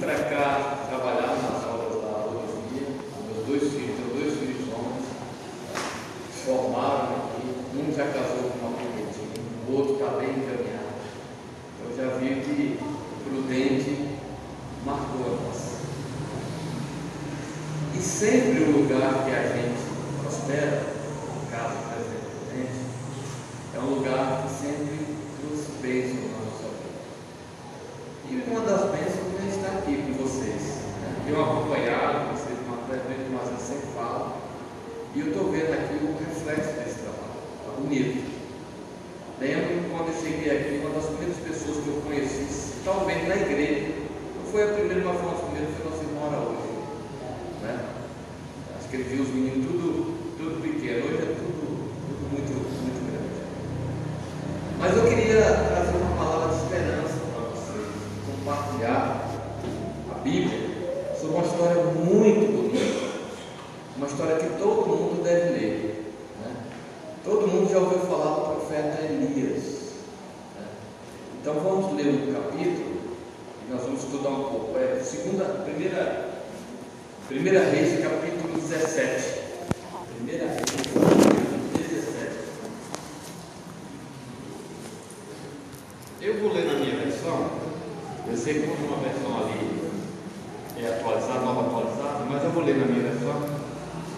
Grazie. 17. Primeira capítulo 17. Eu vou ler na minha versão. Eu sei que uma versão ali é atualizada, nova atualizada, mas eu vou ler na minha versão.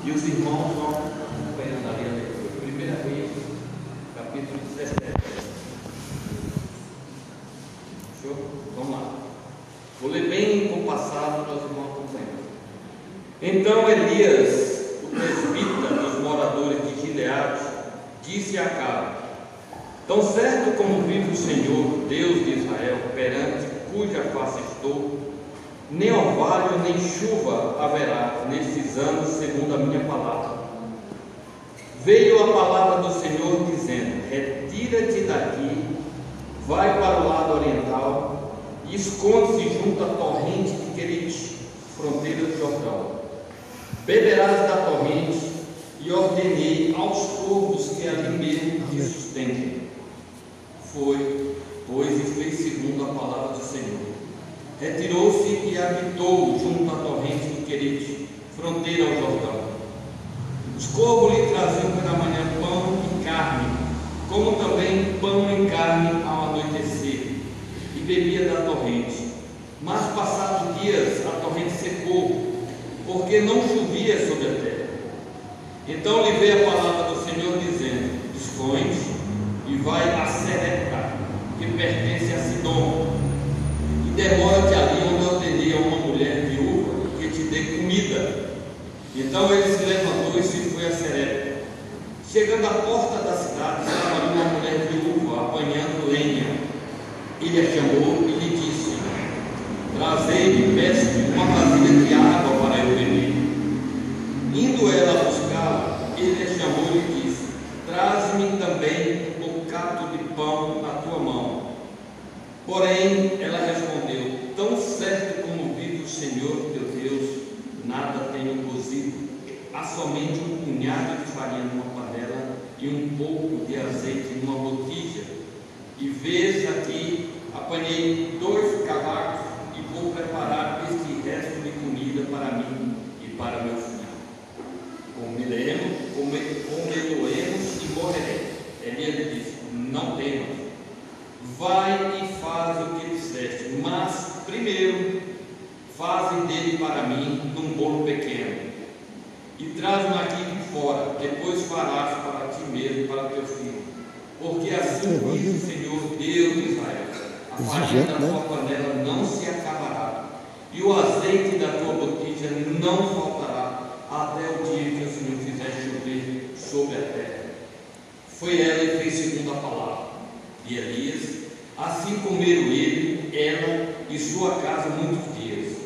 E os irmãos vão acompanhando ali a leitura. Primeira vez, capítulo 17. Show? Vamos lá. Vou ler bem compassado para. Então Elias, o presbítero dos moradores de Gileade, disse a Acabe: Tão certo como vive o Senhor, Deus de Israel, perante cuja face estou, nem orvalho nem chuva haverá nestes anos, segundo a minha palavra. Veio a palavra do Senhor dizendo: Retira-te daqui, vai para o lado oriental e esconde-se junto à torrente de Querite, fronteira do Jordão. Beberás da torrente e ordenei aos povos que ali mesmo te sustentem. Foi, pois, e fez segundo a palavra do Senhor. Retirou-se e habitou junto à torrente do Querite, fronteira ao Jordão. Os corvos lhe traziam pela manhã pão e carne, como também pão e carne ao anoitecer, e bebia da torrente. Mas passados dias a torrente secou, porque não chovia sobre a terra. Então lhe veio a palavra do Senhor dizendo: Esconde e vai a Serepta, que pertence a Sidom, e demora-te ali onde eu ordenei a uma mulher viúva que te dê comida. Então ele se levantou e se foi a Serepta. Chegando à porta da cidade, estava ali uma mulher viúva apanhando lenha. Ele a chamou e lhe disse: Trazei-me, peço uma vasilha de água para eu beber. Indo ela buscá-la, ele a chamou e lhe disse: Traze-me também um bocado de pão na tua mão. Porém, ela respondeu: Tão certo como vive o Senhor teu Deus, nada tenho cozido. Há somente um punhado de farinha numa panela e um pouco de azeite numa botija. E vês aqui, apanhei dois cavacos e vou preparar este resto de comida para mim e para meu filho. Comeremos, come- comeremos e morreremos. Elias lhe disse: Não temas, vai e faz o que disseste, mas primeiro faze dele para mim num bolo pequeno e traz-me aqui de fora, depois farás para ti mesmo e para teu filho. Porque assim diz o Senhor Deus de Israel: a farinha da tua panela não se acabará, e o azeite da tua botija não faltará, até o dia que o Senhor fizer chover sobre a terra. Foi ela e fez segundo a palavra de Elias, assim comeram ele, ela e sua casa muitos dias.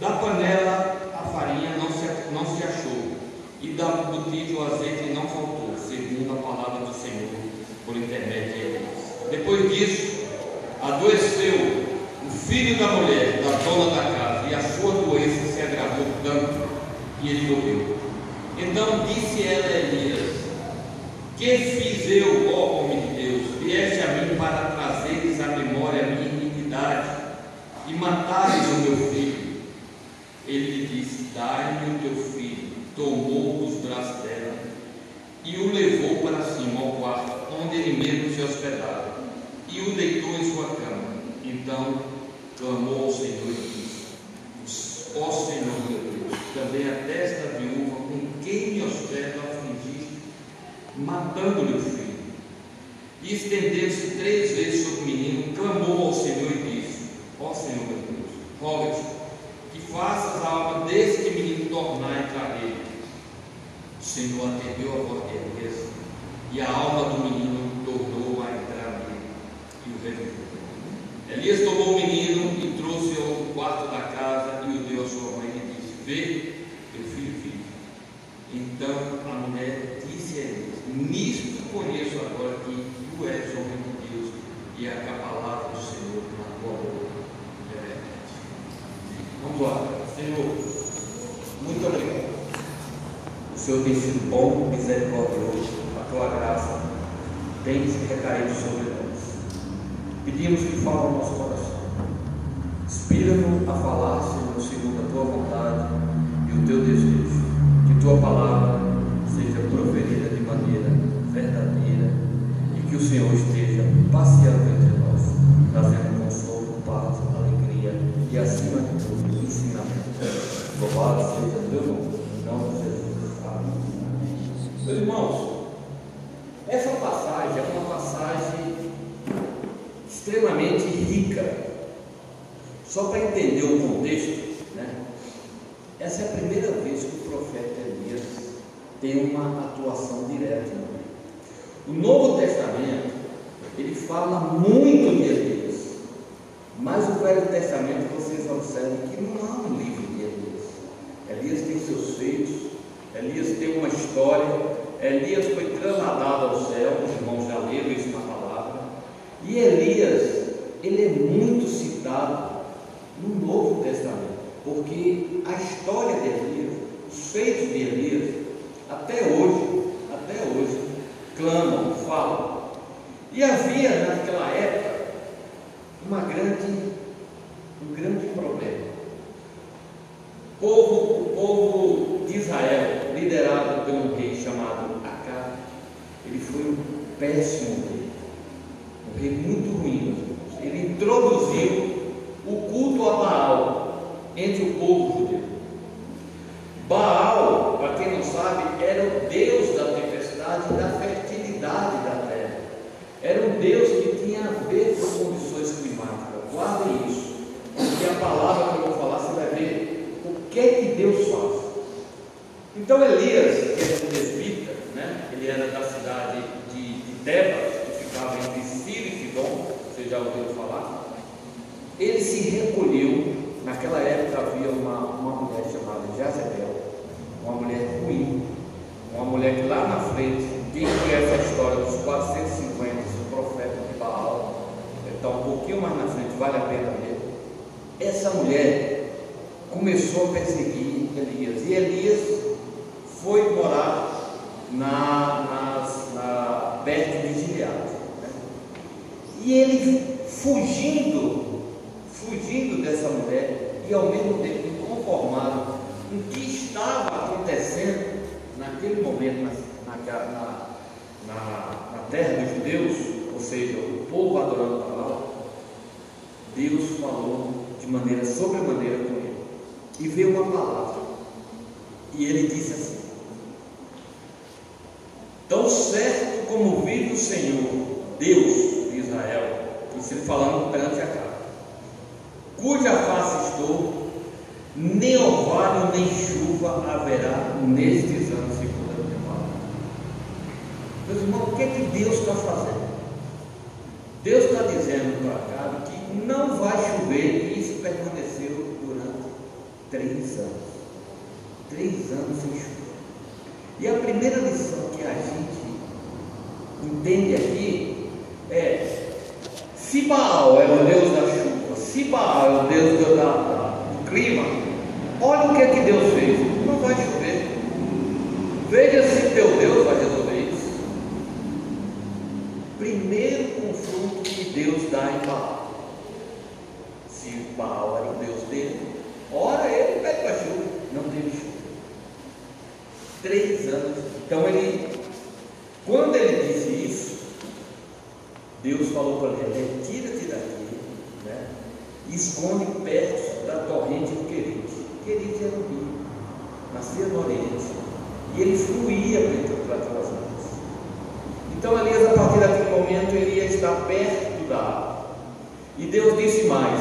Da panela a farinha não se, não se achou, e da botija o azeite não por intermédio de Elias. Depois disso, adoeceu o filho da mulher, da dona da casa, e a sua doença se agravou tanto que ele morreu. Então disse ela a Elias: Que fiz eu, ó homem de Deus? Vieste a mim para trazeres à memória a minha iniquidade e matares o meu filho. Ele lhe disse: Dai-me o teu filho. Tomou os braços dela e o levou para cima ao quarto, onde ele e o deitou em sua cama. Então clamou ao Senhor e disse: Ó Senhor meu Deus, também a desta viúva com quem me hospedo afligiste, matando-lhe o filho. E estendendo-se três vezes sobre o menino, clamou ao Senhor e disse: Ó Senhor meu Deus, roga-te que faças a alma deste menino tornar entrar nele. O Senhor atendeu a voz de e a alma do menino tornou a entrar nele, e o. Elias tomou o menino e trouxe-o ao quarto da casa e o deu à sua mãe e disse: Vê, teu filho vive. Então a mulher disse a Elias: Nisto conheço agora que tu és homem de Deus e é a palavra do Senhor na tua boca é verdade. Vamos lá, Senhor, muito obrigado. O Senhor tem sido bom, misericordioso, a tua graça tem se recaído sobre nós. Pedimos que fale ao nosso coração. Inspira-nos a falar, Senhor, segundo a tua vontade e o teu desejo. Que tua palavra seja proferida de maneira verdadeira e que o Senhor esteja passeando entre nós, trazendo consolo, paz, alegria e, acima de tudo, ensinamento. Louvado seja teu nome, em nome de Jesus. Amém. Meus irmãos, essa passagem é uma passagem extremamente rica. Só para entender o contexto, né? essa é a primeira vez que o profeta Elias tem uma atuação direta. O Novo Testamento, ele fala muito de Elias, mas o Velho Testamento vocês observam que não há um livro de Elias. Elias tem seus feitos, Elias tem uma história, Elias foi trasladado ao céu, os irmãos já leram isso e Elias, ele é muito citado no Novo Testamento, porque a história de Elias, os feitos de Elias, até hoje, até hoje, clamam, falam. E havia naquela época uma grande, um grande problema. O povo, o povo de Israel, liderado por um rei chamado Acabe, ele foi um péssimo rei, um rei muito ruim. Ele introduziu o culto a Baal entre o povo judeu. Baal, para quem não sabe, era o deus da tempestade e da fertilidade da terra. Era um deus que tinha a ver com condições climáticas. Guardem isso. Porque a palavra que eu vou falar, você vai ver o que é que Deus faz. Então Elias, que era um presbítero, né? ele era da cidade de, de Tebas, que ficava entre Sírio e Sidom, vocês já ouviram falar. Ele se recolheu, naquela época havia uma, uma mulher chamada Jezebel, uma mulher ruim, uma mulher que lá na frente, quem conhece a história dos 450, o profeta de Baal, está um pouquinho mais na frente, vale a pena ver. Essa mulher começou a perseguir Elias, e Elias foi morar na, nas, na, perto de Gileade. Né? E ele fugindo fugindo dessa mulher e ao mesmo tempo inconformado com o que estava acontecendo naquele momento na, na, na, na terra dos judeus, ou seja, o povo adorando Baal, Deus falou de maneira sobremaneira com ele. E veio uma palavra. E ele disse assim: Tão certo como vive o Senhor, Deus de Israel, isso ele falando perante a cara, cuja face estou, nem orvalho nem haverá nestes anos, segundo a minha palavra. Meus irmãos, o que é que Deus está fazendo? Deus está dizendo para cá que não vai chover, e isso permaneceu durante três anos. Três anos sem chuva. E a primeira lição que a gente entende aqui é: se Baal é o Deus da chuva, se Baal é o Deus do, da, do clima, olha o que é que Deus fez. Não vai chover. Veja se teu Deus vai resolver isso. Primeiro confronto que Deus dá em Baal. Se Baal era o Deus dele, ora ele pede para chuva. Não teve chuva. Três anos. Então ele, quando ele disse isso, Deus falou para ele: retira-te daqui, né? esconde perto da torrente do Querite. Querite era um rio, nascia no Oriente, e ele fluía para aquelas águas. Então Elias, a partir daquele momento, ele ia estar perto da água. E Deus disse mais: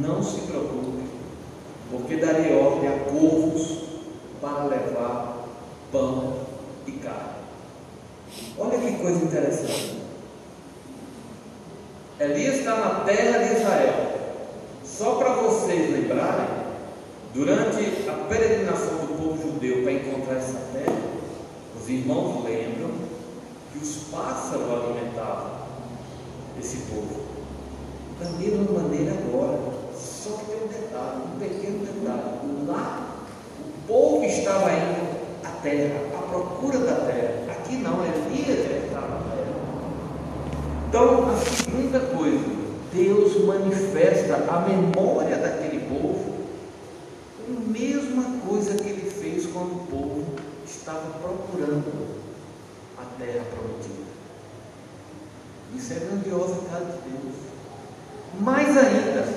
não se preocupe, porque darei ordem a corvos para levar pão e carne. Olha que coisa interessante. Elias está na terra de Israel. Só para vocês lembrarem, durante a peregrinação do povo judeu para encontrar essa terra, os irmãos lembram que os pássaros alimentavam esse povo. Da mesma maneira agora, só que tem um detalhe, um pequeno detalhe. Lá o povo estava indo à terra, à procura da terra. Aqui não, Elias terra. Então, a segunda coisa, Deus manifesta a memória daquele povo, a mesma coisa que ele fez quando o povo estava procurando a terra prometida. Isso é grandiosa casa de Deus. Mais ainda,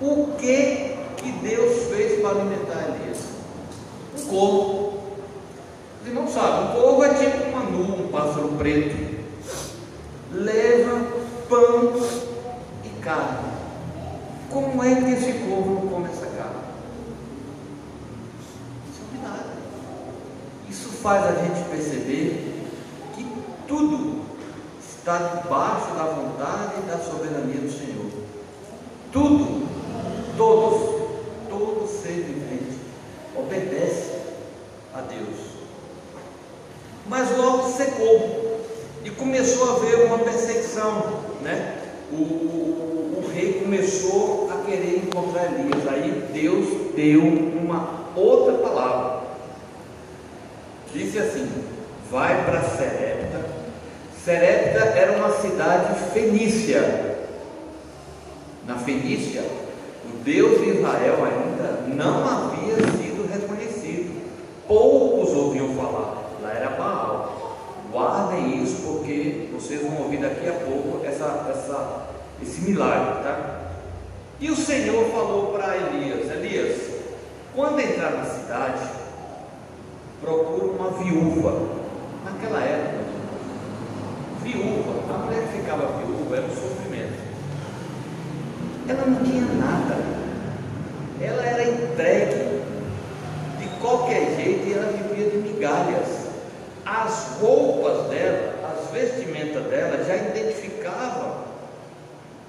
o que que Deus fez para alimentar Elias? Um corvo. Os irmãos sabem, um corvo é tipo uma anu, um pássaro preto. Leva pão e carne. Como é que esse não come essa carne? Isso é nada. Isso faz a gente perceber que tudo está debaixo da vontade e da soberania do Senhor. Tudo, todos, todo ser vivente obedece a Deus. Mas logo secou começou a haver uma perseguição, né? O, o, o rei começou a querer encontrar Elias. Aí Deus deu uma outra palavra. Disse assim: vai para Serepta. Serepta era uma cidade fenícia. Na Fenícia, o Deus de Israel ainda não havia sido reconhecido. Poucos ouviam falar. Lá era Baal. Guardem isso porque vocês vão ouvir daqui a pouco essa, esse milagre, tá? E o Senhor falou para Elias: Elias, quando entrar na cidade, procura uma viúva. Naquela época, viúva, a mulher que ficava viúva era um sofrimento. Ela não tinha nada. Ela era entregue de qualquer jeito e ela vivia de migalhas. As roupas dela, as vestimentas dela já identificavam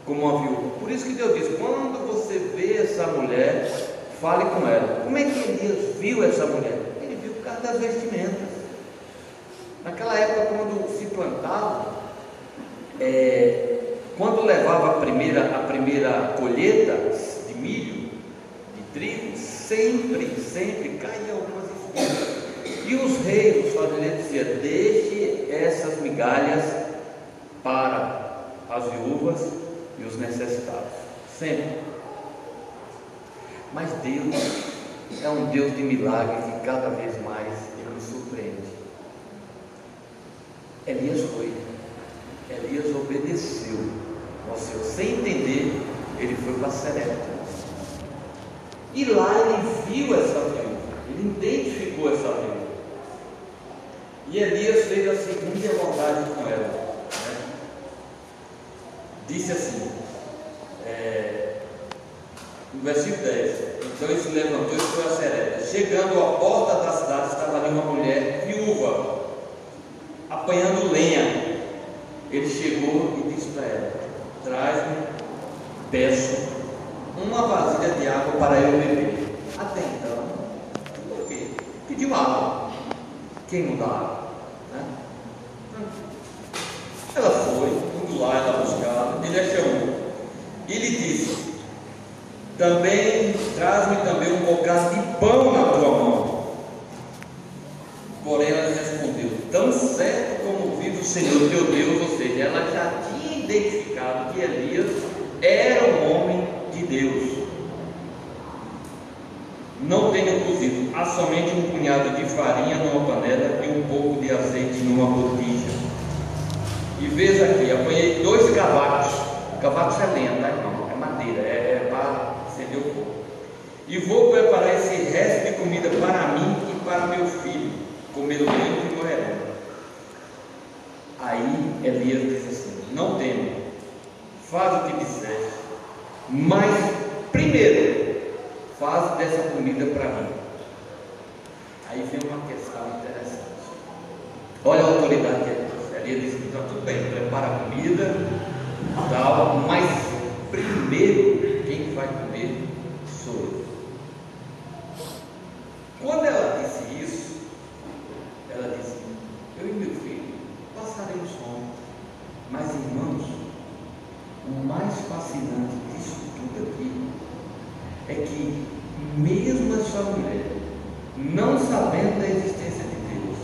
como uma viúva. Por isso que Deus diz: quando você vê essa mulher, fale com ela. Como é que Elias viu essa mulher? Ele viu por causa das vestimentas. Naquela época, quando se plantava, é, quando levava a primeira, a primeira colheita de milho, de trigo, sempre, sempre caía algumas espigas. E os reis, os fazendeiros diziam: deixe essas migalhas para as viúvas e os necessitados. Sempre. Mas Deus é um Deus de milagres e cada vez mais Ele nos surpreende. Elias foi. Elias obedeceu ao Senhor. Sem entender, ele foi para Serepta. E lá ele viu essa viúva. Ele identificou essa viúva. E Elias fez a seguinte abordagem com ela: Né? Disse assim, é, no versículo 10: Então ele se levantou e foi a Sereda. Chegando à porta da cidade, estava ali uma mulher viúva, apanhando lenha. Ele chegou e disse para ela: Traz-me, peço, uma vasilha de água para eu beber. Até então, por quê? Pediu água. Quem não dá água? Né? Ela foi, indo lá, ela a chamou. E ele disse: Também traz-me também um bocado de pão na tua mão. Porém, ela respondeu: Tão certo como vive o Senhor teu Deus, ou seja, ela já tinha identificado que Elias era um homem de Deus. Não tenho cozido, há somente um punhado de farinha numa panela e um pouco de azeite numa botija. E veja aqui, apanhei dois cavacos. Cavacos é lenha, tá irmão? É madeira, é, é para acender o fogo. E vou preparar esse resto de comida para mim e para meu filho, comê-lo e morrerão. Aí Elias disse assim: Não temo, faz o que disser, mas primeiro faz dessa comida para mim. Aí vem uma questão interessante. Olha a autoridade que ele disse. Elias disse: Então tudo bem, prepara a comida, tal, mas primeiro quem vai comer sou eu. Quando ela disse isso, ela disse: Eu e meu filho passaremos fome. Mas, irmãos, o mais fascinante disso tudo aqui é que, mesmo essa mulher, não sabendo da existência de Deus,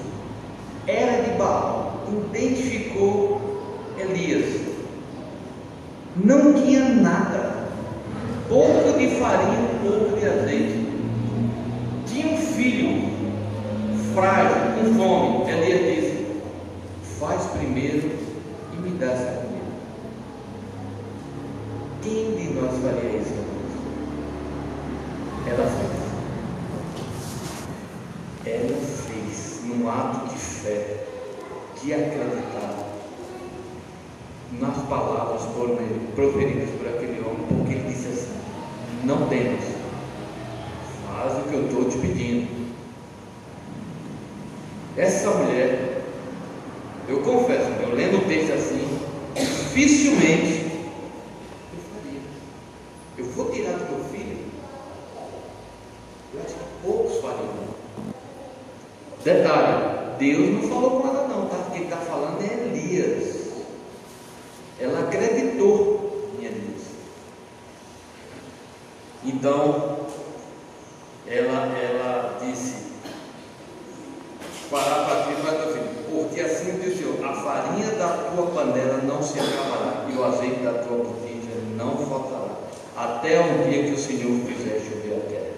era de Baal, identificou Elias, não tinha nada, pouco de farinha, pouco de azeite, tinha um filho frágil, com fome. Elias disse: Faz primeiro e me dá essa comida. Quem de nós faria isso? Ela fez. Ela fez num ato de fé, de acreditar nas palavras proferidas por aquele homem, porque ele disse assim: Não temas, faz o que eu estou te pedindo. Essa mulher, eu confesso, eu lendo o texto assim, dificilmente eu faria. Eu vou tirar do meu filho. Eu acho que poucos fariam. Detalhe, Deus não falou com ela não, tá? Quem está falando é Elias. Ela acreditou em Elias. Então, ela, ela disse, para ti, vai teu filho, porque assim diz o Senhor, a farinha da tua panela não se acabará, e o azeite da tua botija não faltará, até o dia que o Senhor fizer chover a terra.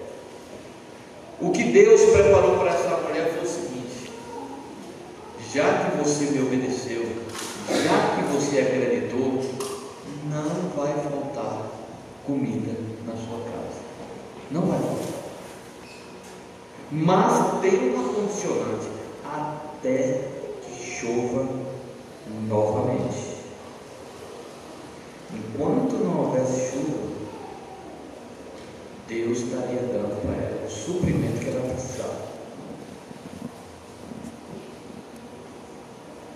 O que Deus preparou para essa mulher foi o seguinte: já que você me obedeceu, já que você acreditou, não vai faltar comida na sua casa. Não vai faltar. Mas tem uma condicionante até que chova novamente. Enquanto não houvesse chuva, Deus estaria dando para ela o suprimento que ela precisava.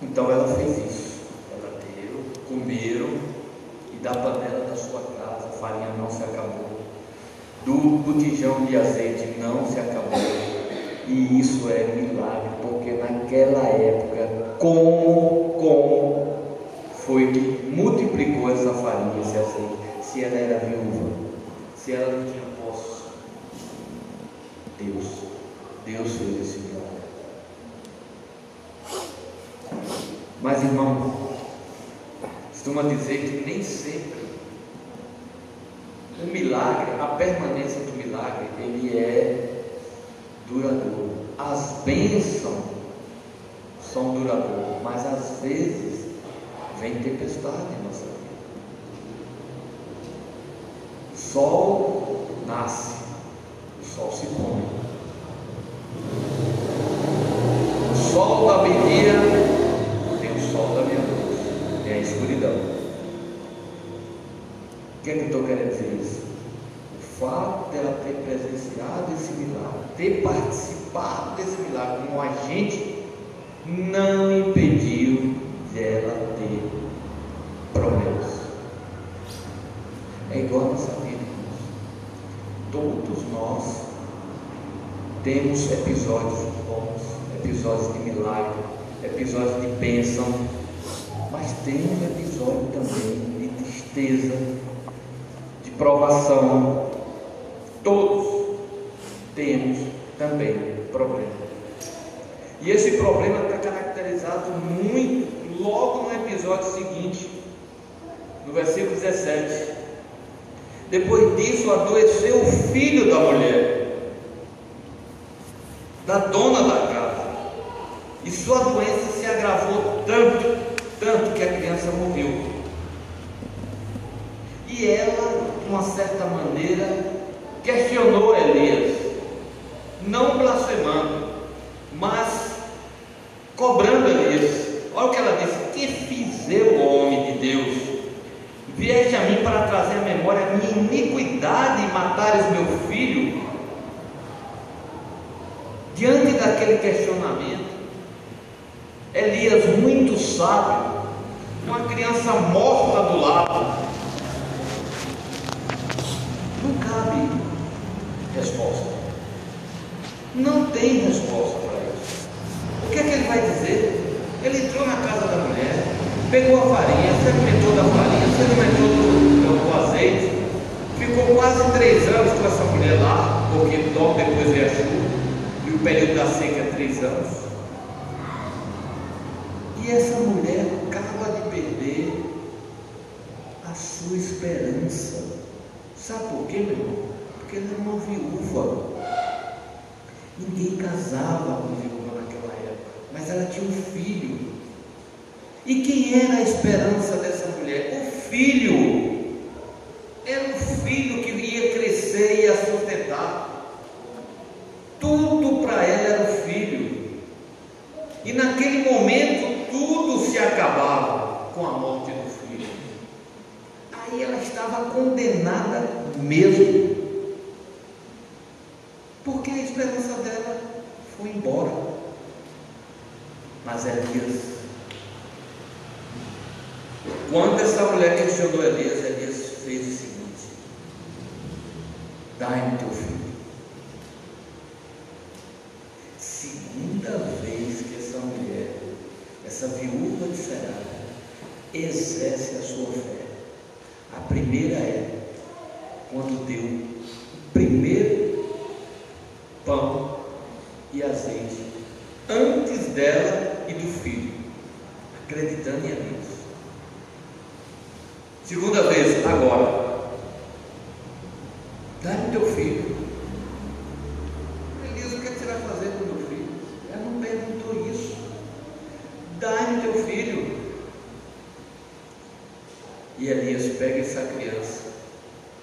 Então ela fez isso. Ela deu, comeram, e da panela da sua casa a farinha não se acabou, do botijão de azeite não se acabou. E isso é milagre, porque naquela época, como, como foi que multiplicou essa farinha, esse azeite, se ela era viúva, se ela não tinha poço? Deus, Deus fez esse milagre. Mas irmão, costuma dizer que nem sempre milagre, a permanência do milagre, ele é duradouro. As bênçãos são duradouras, mas às vezes vem tempestade em nossa vida. O sol nasce, o sol se põe. O sol da meia tem o sol da meia-noite. a escuridão. O que é que eu estou querendo dizer isso? Fato dela ter presenciado esse milagre, ter participado desse milagre como agente, não impediu dela ter problemas. É igual a nossa vida, irmãos. Todos nós temos episódios bons, episódios de milagre, episódios de bênção, mas tem um episódio também de tristeza, de provação. Todos temos também problema. E esse problema está caracterizado muito logo no episódio seguinte, no versículo 17. Depois disso, adoeceu o filho da mulher, da dona da casa, e sua doença se agravou tanto, tanto que a criança morreu. E ela, de uma certa maneira, questionou Elias, não blasfemando, mas cobrando Elias. Olha o que ela disse: Que fiz eu, homem de Deus? Vieste a mim para trazer à memória a minha iniquidade e matares meu filho? Diante daquele questionamento, Elias, muito sábio, uma criança morta do lado, não cabe resposta. Não tem resposta para isso. O que é que ele vai dizer? Ele entrou na casa da mulher, pegou a farinha, se alimentou da farinha, se alimentou do, do azeite, ficou quase três anos com essa mulher lá, porque logo depois veio a chuva, e o período da seca é três anos. E essa mulher acaba de perder a sua esperança. Sabe por quê, meu irmão? Porque ela era uma viúva. Ninguém casava com viúva naquela época, mas ela tinha um filho. E quem era a esperança dessa mulher? O filho. Era o filho que ia crescer e ia sustentar. Tudo para ela era o filho. E naquele momento tudo se acabava com a morte do filho. Aí ela estava condenada mesmo. Porque a esperança dela foi embora. Mas Elias, quando essa mulher questionou Elias, Elias fez o seguinte: dai-me teu filho. Segunda vez que essa mulher, essa viúva de Será, exerce a sua fé. A primeira é quando deu o primeiro pão e azeite antes dela acreditando em Deus. Segunda vez, agora, dá-me teu filho. Elias, o que você vai fazer com meu filho? Ela não perguntou isso. Dá-me teu filho. E Elias pega essa criança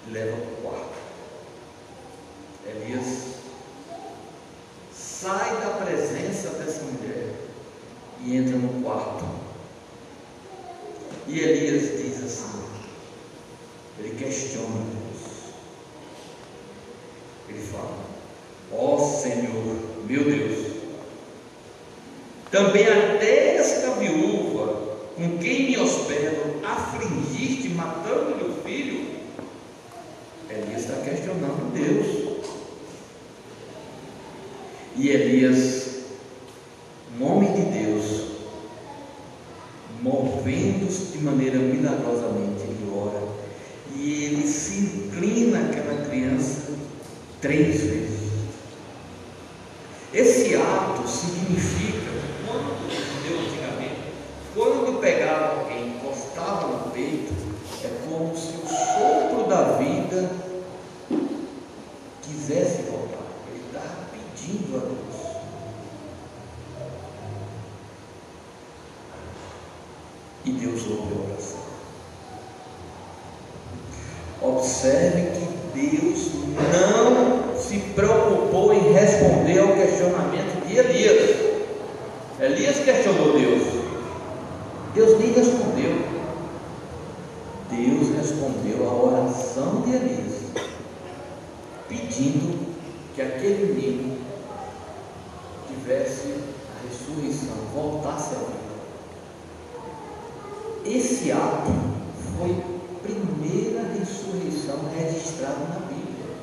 e leva para o quarto. Elias sai da presença dessa mulher e entra no quarto. E Elias diz assim: ele questiona Deus. Ele fala: Ó oh, Senhor, meu Deus, também até esta viúva com quem me hospedo afligiste matando meu filho? Elias está questionando Deus. E Elias, um homem de Deus, movendo-se de maneira milagrosamente, ele ora e ele se inclina àquela criança três vezes. Esse ato significa, quando Deus antigamente, quando pegava alguém, encostava no peito, é como se o sopro da vida quisesse voltar. Ele estava pedindo a Deus. E Deus ouve a oração. Observe que Deus não se preocupou em responder ao questionamento de Elias. Elias questionou Deus. Deus nem respondeu. respondeu à oração de Elias, pedindo que aquele menino tivesse a ressurreição, voltasse à vida. Esse ato foi a primeira ressurreição registrada na Bíblia.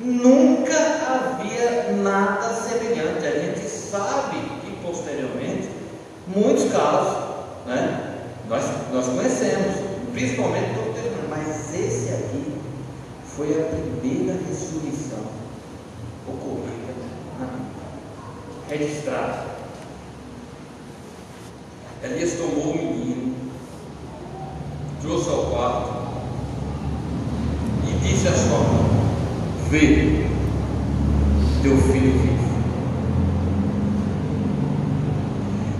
Nunca havia nada semelhante. A gente sabe que posteriormente, muitos casos, né, nós, nós conhecemos, principalmente do testemunho, mas esse aqui foi a primeira ressurreição ocorrida na Bíblia, registrada. Elias tomou o menino, trouxe ao quarto e disse à sua mãe: Vê, teu filho vive.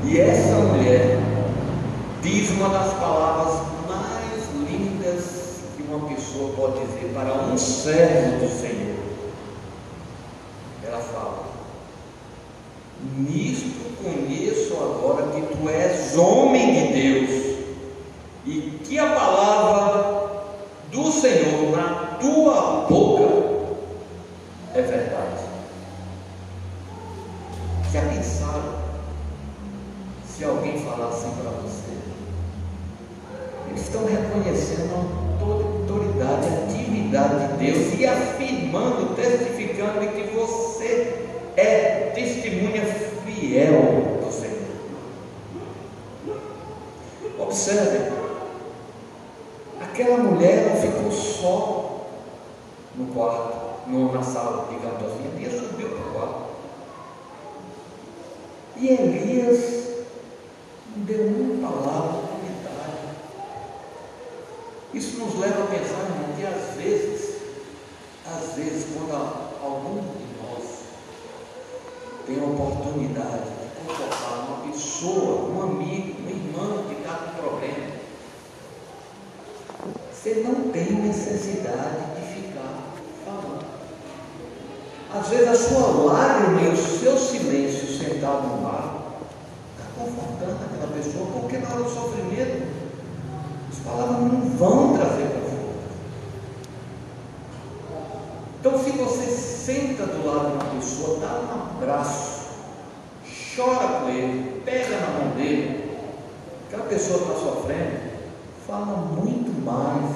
E essa mulher diz uma das palavras mais lindas que uma pessoa pode dizer para um servo do Senhor. Ela fala: Nisto conheço agora que tu és homem de Deus e que a palavra do Senhor na tua boca é verdade. Já pensaram se alguém falar assim para você? Eles estão reconhecendo a autoridade, a atividade de Deus e afirmando, testificando de que você é testemunha fiel do Senhor. Observe, aquela mulher não ficou só no quarto, no, na sala, digamos assim, Elias subiu para o quarto. E Elias não deu uma palavra, um comentário. Isso nos leva a pensar, irmão, que às vezes, às vezes, quando algum de nós tem a oportunidade de confortar uma pessoa, um amigo, um irmão que está com problema, você não tem necessidade de ficar falando. Às vezes a sua lágrima e o seu silêncio sentado no mar está confortando aquela pessoa, porque na hora do sofrimento as palavras não vão trazer conforto. Então se você senta do lado de uma pessoa, dá um abraço, chora com ele, pega na mão dele, aquela pessoa está sofrendo, fala muito mais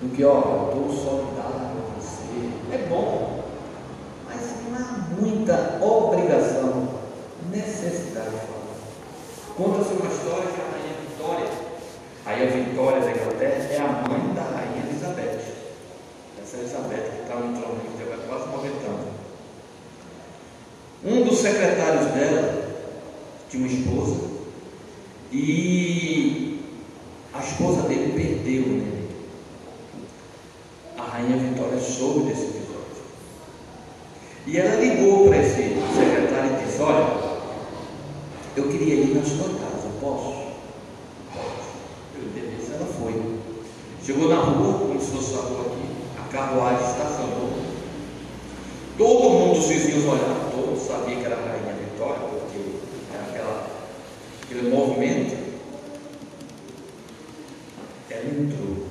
do que, ó, eu estou solidário com você. É bom, muita obrigação, necessidade de. Conta-se uma história que a rainha Vitória, a rainha Vitória da Inglaterra, é a mãe da rainha Elizabeth. Essa Elizabeth que está no trono que tem quase 90 anos. Um dos secretários dela tinha uma esposa e a esposa dele perdeu né? A rainha Vitória soube desse. E ela ligou para esse secretário e disse: Olha, eu queria ir na sua casa, posso? Beleza, ela foi. Chegou na rua, como se fosse a rua aqui, a carruagem estacionou. Todo mundo, os vizinhos olharam, todos sabiam que era a rainha Vitória, porque era aquela, aquele movimento. Ela entrou.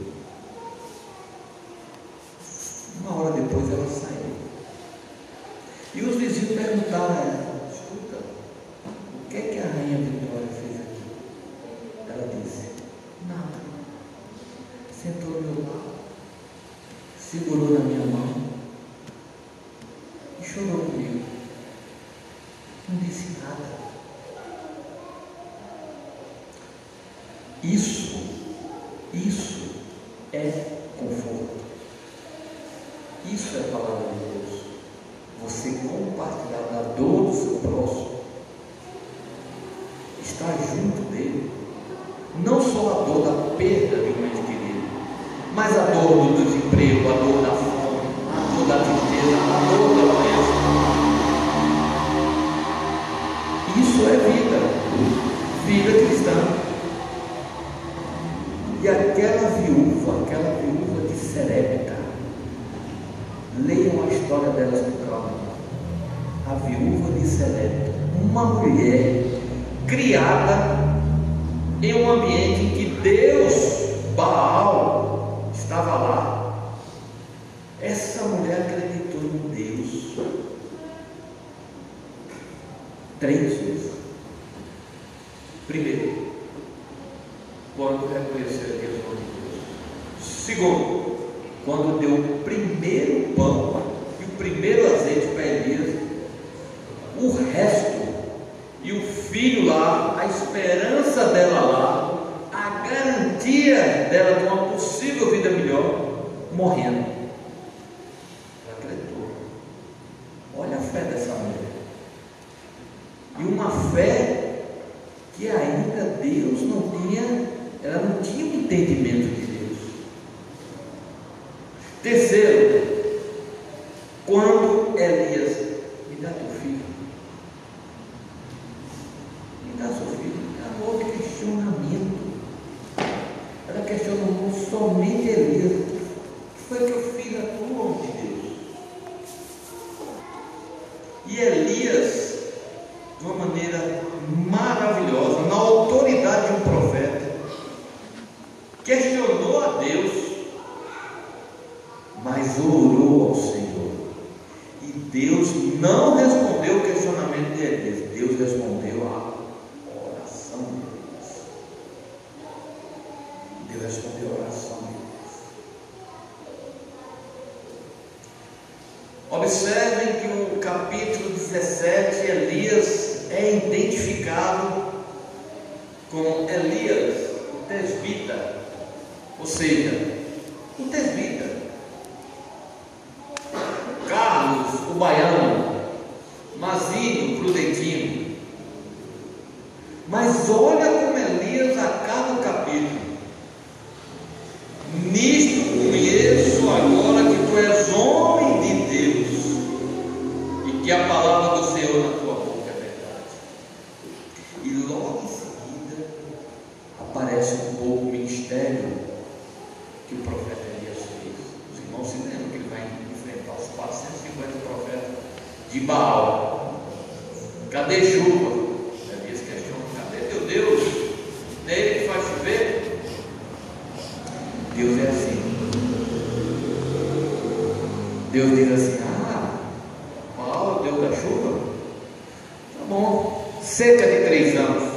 Uma hora depois ela saiu. E criada em um ambiente em que Deus, Baal, estava lá. Essa mulher acreditou em Deus três vezes. Primeiro, quando reconheceu a Deus como Deus. Segundo, quando deu a Deus, mas orou ao Senhor. E Deus não respondeu o questionamento de Elias, Deus respondeu a oração de Elias. Deus respondeu a oração de Elias. Observem que no capítulo 17, Elias é identificado com Elias seja, cerca de três anos.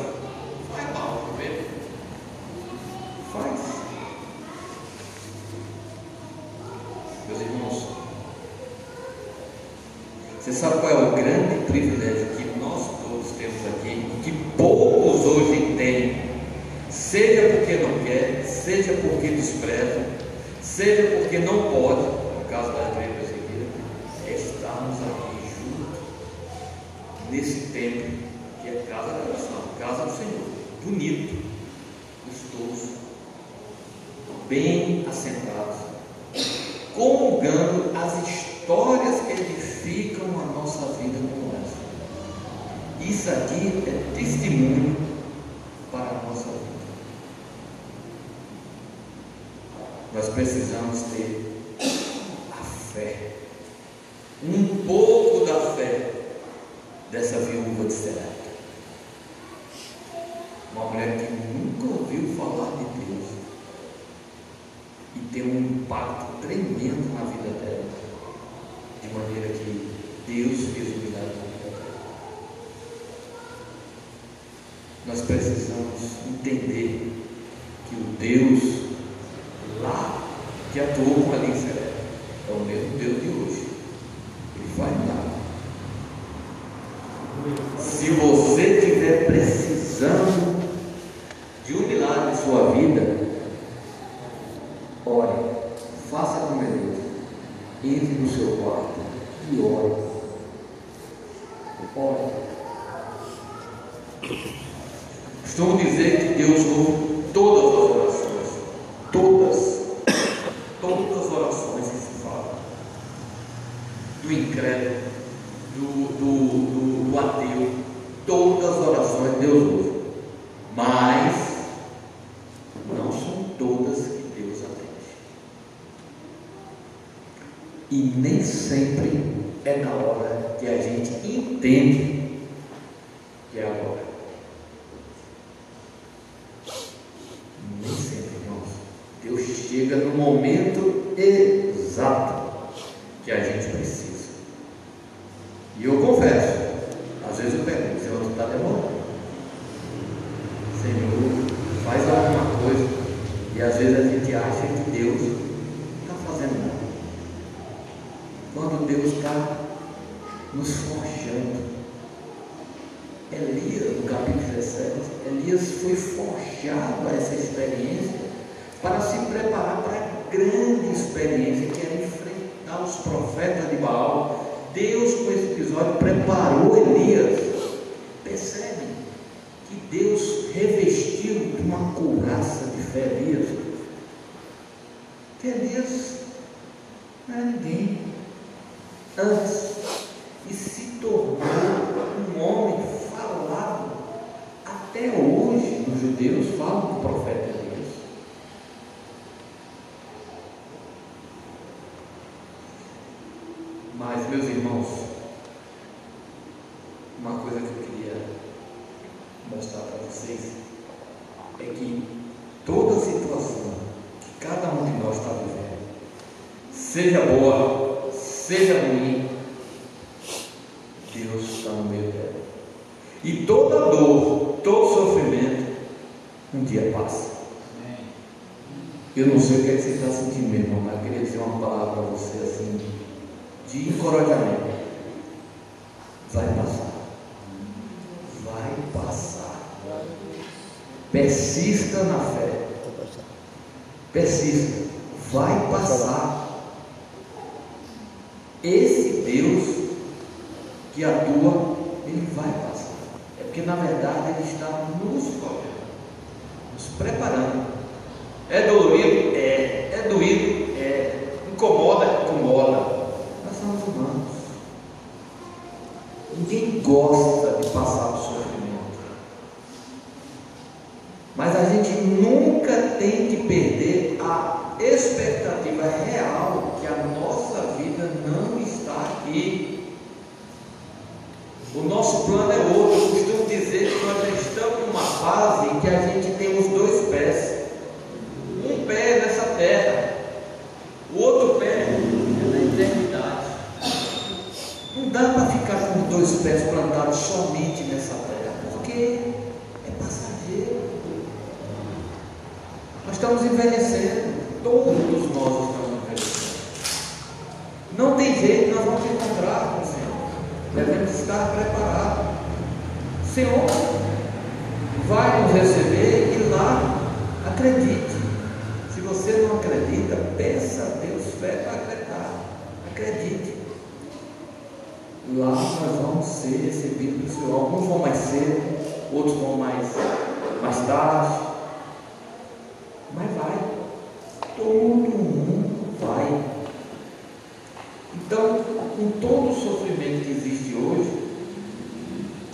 nós precisamos entender que o Deus lá que atuou com a Eliseu gente acha que Deus está fazendo nada. Quando Deus está nos forjando. Elias, no capítulo 17, Elias foi forjado a essa experiência para se preparar para a grande experiência que era enfrentar os profetas de Baal. Deus, com esse episódio, preparou Elias. Percebe que Deus revestiu de uma couraça de fé Elias. Elias não era ninguém. Antes, e se tornou um homem falado. Até hoje, os judeus falam do profeta Elias. Mas, meus irmãos, uma coisa que eu queria mostrar para vocês é que toda situação que cada um de nós está vivendo, seja boa, seja ruim, Deus está no meio dela. E toda dor, todo sofrimento, um dia passa. Eu não sei o que, é que você está sentindo, meu irmão, mas eu queria dizer uma palavra para você assim de encorajamento. Vai passar. Vai passar. Persista na fé. Persista. Vai passar. Esse Deus que atua, ele vai passar. É porque na verdade ele está nos forjando, nos preparando. É dolorido? É. É doído? É. Incomoda? Incomoda somos humanos. Ninguém gosta de passar por sofrimento. Mas a gente nunca tem que perder a expectativa real que a nossa vida não está aqui. O nosso plano é outro. Eu costumo dizer que nós já estamos numa fase em que a gente tem os dois pés. Um pé nessa terra, o outro pé é na eternidade. Não dá para ficar com os dois pés plantados somente nessa terra, porque é passageiro. Nós estamos envelhecendo, todos nós estamos envelhecendo. Não tem jeito, nós vamos encontrar com o Senhor. Devemos estar preparados. O Senhor vai nos receber e lá acredite. Se você não acredita, peça a Deus fé para acreditar. Acredite lá nós vamos ser recebidos do Senhor. Alguns vão mais cedo, outros vão mais, mais tarde. Mas vai. Todo mundo vai. Então, com todo o sofrimento que existe hoje,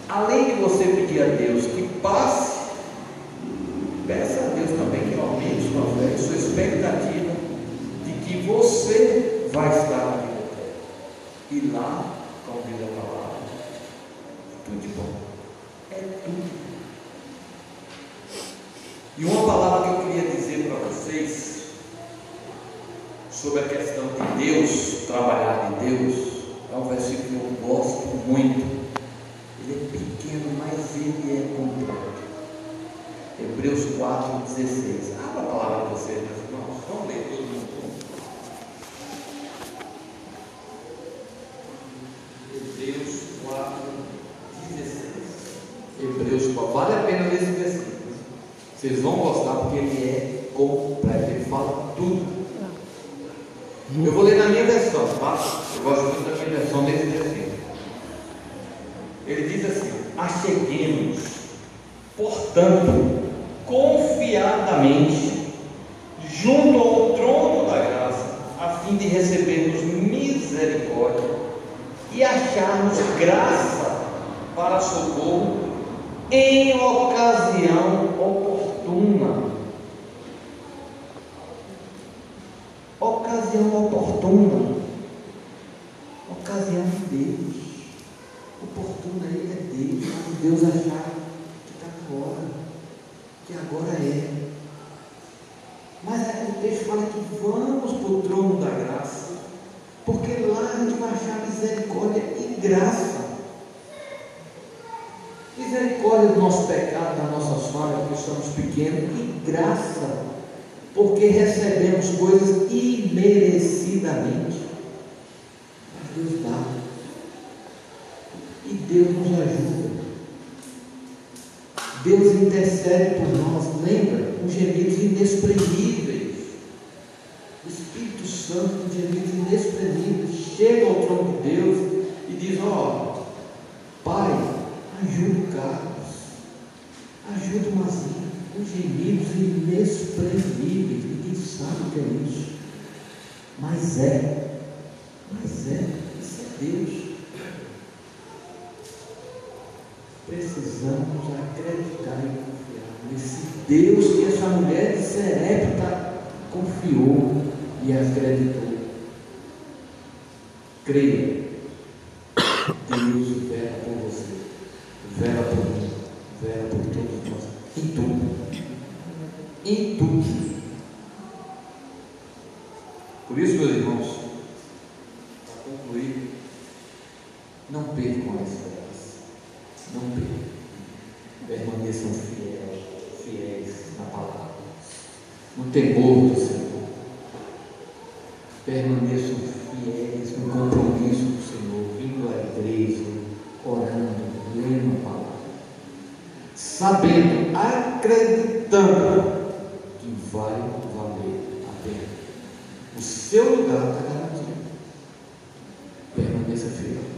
além de você pedir a Deus que passe, peça a Deus também que aumente sua fé, sua expectativa de que você vai estar na vida E lá como diz a palavra, tudo de bom. É tudo. E uma palavra que eu queria dizer para vocês sobre a questão de Deus, trabalhar de Deus, é um versículo que eu gosto muito. Ele é pequeno, mas ele é completo. Hebreus 4,16. Abra a palavra para vocês, meus irmãos. Vamos ler todo mundo. Hebreus 4, 16. Hebreus 4, vale a pena ler esse versículo. Vocês vão gostar porque ele é completo, ele fala tudo. Eu vou ler na minha versão, tá? Eu gosto muito da minha versão desse versículo. Ele diz assim: Acheguemos, portanto, confiadamente, junto ao trono da graça, a fim de recebermos misericórdia e acharmos graça para socorro em ocasião oportuna. Ocasião Espírito Santo de jeito inexprimido chega ao trono de Deus e diz: Ó, oh, Pai, ajuda o Carlos, ajuda o Mazinho, com gemidos inexprimíveis. Ninguém sabe o que é isso. Mas é, mas é, isso é Deus. Precisamos acreditar e confiar nesse Deus que essa mulher de Serepta confiou y haz crédito. Cree